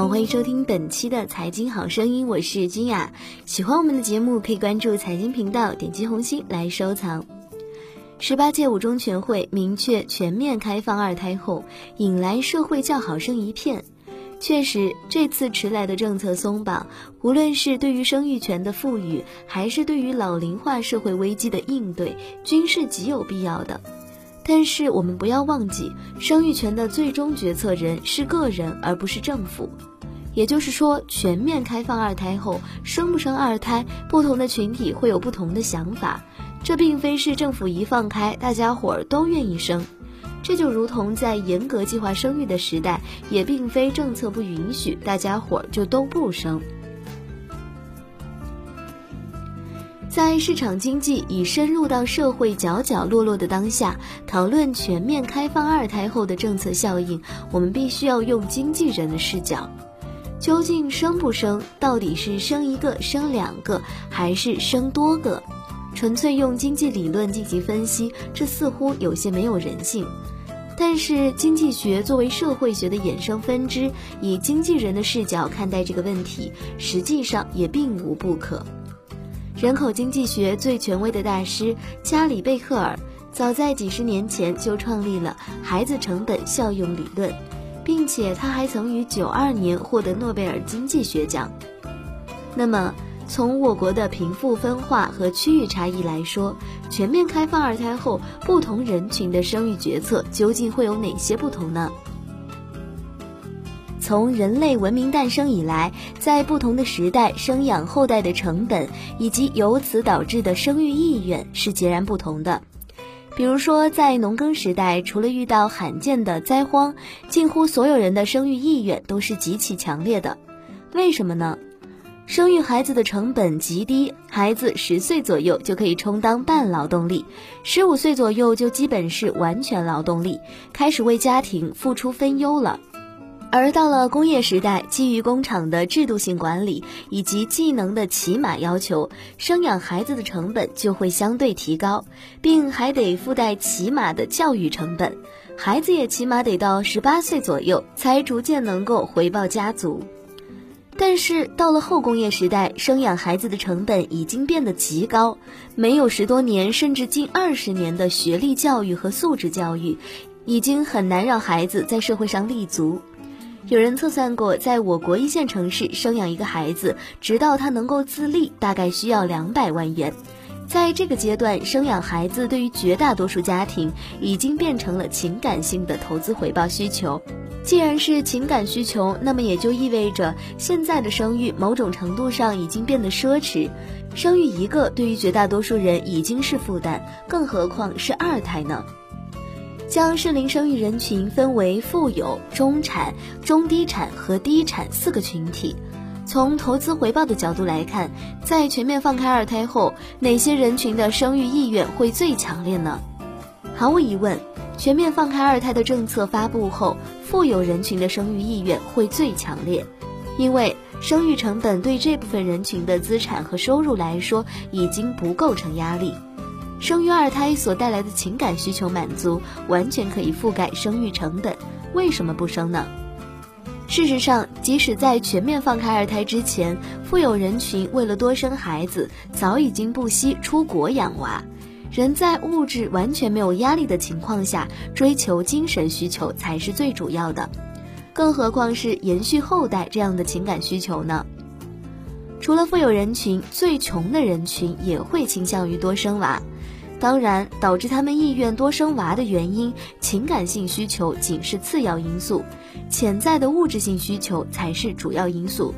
好，欢迎收听本期的财经好声音，我是君雅。喜欢我们的节目，可以关注财经频道，点击红心来收藏。十八届五中全会明确全面开放二胎后，引来社会叫好声一片。确实，这次迟来的政策松绑，无论是对于生育权的赋予，还是对于老龄化社会危机的应对，均是极有必要的。但是我们不要忘记，生育权的最终决策人是个人，而不是政府。也就是说，全面开放二胎后，生不生二胎，不同的群体会有不同的想法。这并非是政府一放开，大家伙儿都愿意生。这就如同在严格计划生育的时代，也并非政策不允许，大家伙儿就都不生。在市场经济已深入到社会角角落落的当下，讨论全面开放二胎后的政策效应，我们必须要用经纪人的视角。究竟生不生，到底是生一个、生两个，还是生多个？纯粹用经济理论进行分析，这似乎有些没有人性。但是，经济学作为社会学的衍生分支，以经纪人的视角看待这个问题，实际上也并无不可。人口经济学最权威的大师加里贝克尔，早在几十年前就创立了孩子成本效用理论，并且他还曾于九二年获得诺贝尔经济学奖。那么，从我国的贫富分化和区域差异来说，全面开放二胎后，不同人群的生育决策究竟会有哪些不同呢？从人类文明诞生以来，在不同的时代，生养后代的成本以及由此导致的生育意愿是截然不同的。比如说，在农耕时代，除了遇到罕见的灾荒，近乎所有人的生育意愿都是极其强烈的。为什么呢？生育孩子的成本极低，孩子十岁左右就可以充当半劳动力，十五岁左右就基本是完全劳动力，开始为家庭付出分忧了。而到了工业时代，基于工厂的制度性管理以及技能的起码要求，生养孩子的成本就会相对提高，并还得附带起码的教育成本，孩子也起码得到十八岁左右才逐渐能够回报家族。但是到了后工业时代，生养孩子的成本已经变得极高，没有十多年甚至近二十年的学历教育和素质教育，已经很难让孩子在社会上立足。有人测算过，在我国一线城市生养一个孩子，直到他能够自立，大概需要两百万元。在这个阶段，生养孩子对于绝大多数家庭已经变成了情感性的投资回报需求。既然是情感需求，那么也就意味着现在的生育某种程度上已经变得奢侈。生育一个对于绝大多数人已经是负担，更何况是二胎呢？将适龄生育人群分为富有、中产、中低产和低产四个群体。从投资回报的角度来看，在全面放开二胎后，哪些人群的生育意愿会最强烈呢？毫无疑问，全面放开二胎的政策发布后。富有人群的生育意愿会最强烈，因为生育成本对这部分人群的资产和收入来说已经不构成压力。生育二胎所带来的情感需求满足，完全可以覆盖生育成本。为什么不生呢？事实上，即使在全面放开二胎之前，富有人群为了多生孩子，早已经不惜出国养娃。人在物质完全没有压力的情况下，追求精神需求才是最主要的，更何况是延续后代这样的情感需求呢？除了富有人群，最穷的人群也会倾向于多生娃。当然，导致他们意愿多生娃的原因，情感性需求仅是次要因素，潜在的物质性需求才是主要因素。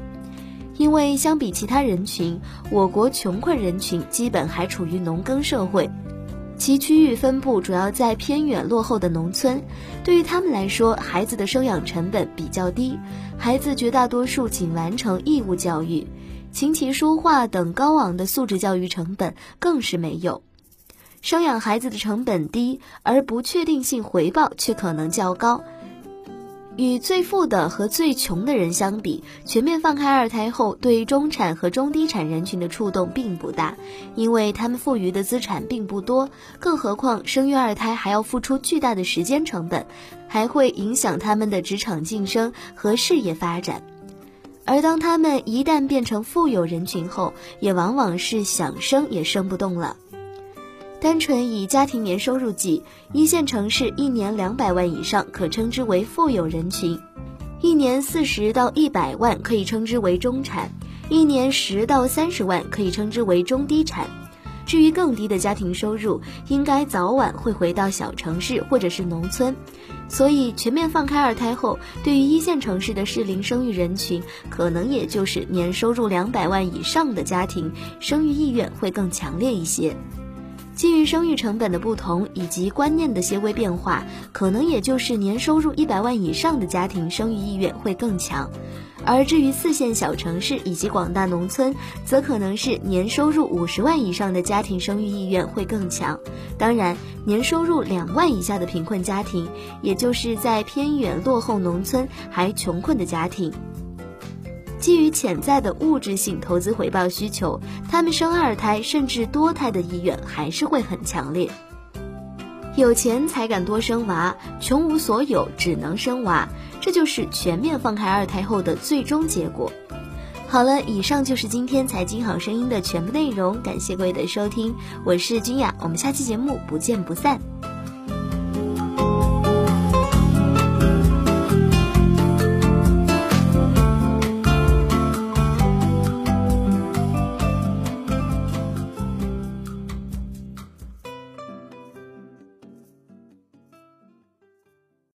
因为相比其他人群，我国穷困人群基本还处于农耕社会。其区域分布主要在偏远落后的农村，对于他们来说，孩子的生养成本比较低，孩子绝大多数仅完成义务教育，琴棋书画等高昂的素质教育成本更是没有。生养孩子的成本低，而不确定性回报却可能较高。与最富的和最穷的人相比，全面放开二胎后，对中产和中低产人群的触动并不大，因为他们富余的资产并不多，更何况生育二胎还要付出巨大的时间成本，还会影响他们的职场晋升和事业发展。而当他们一旦变成富有人群后，也往往是想生也生不动了。单纯以家庭年收入计，一线城市一年两百万以上可称之为富有人群，一年四十到一百万可以称之为中产，一年十到三十万可以称之为中低产。至于更低的家庭收入，应该早晚会回到小城市或者是农村。所以，全面放开二胎后，对于一线城市的适龄生育人群，可能也就是年收入两百万以上的家庭，生育意愿会更强烈一些。基于生育成本的不同以及观念的些微变化，可能也就是年收入一百万以上的家庭生育意愿会更强，而至于四线小城市以及广大农村，则可能是年收入五十万以上的家庭生育意愿会更强。当然，年收入两万以下的贫困家庭，也就是在偏远落后农村还穷困的家庭。基于潜在的物质性投资回报需求，他们生二胎甚至多胎的意愿还是会很强烈。有钱才敢多生娃，穷无所有只能生娃，这就是全面放开二胎后的最终结果。好了，以上就是今天财经好声音的全部内容，感谢各位的收听，我是君雅，我们下期节目不见不散。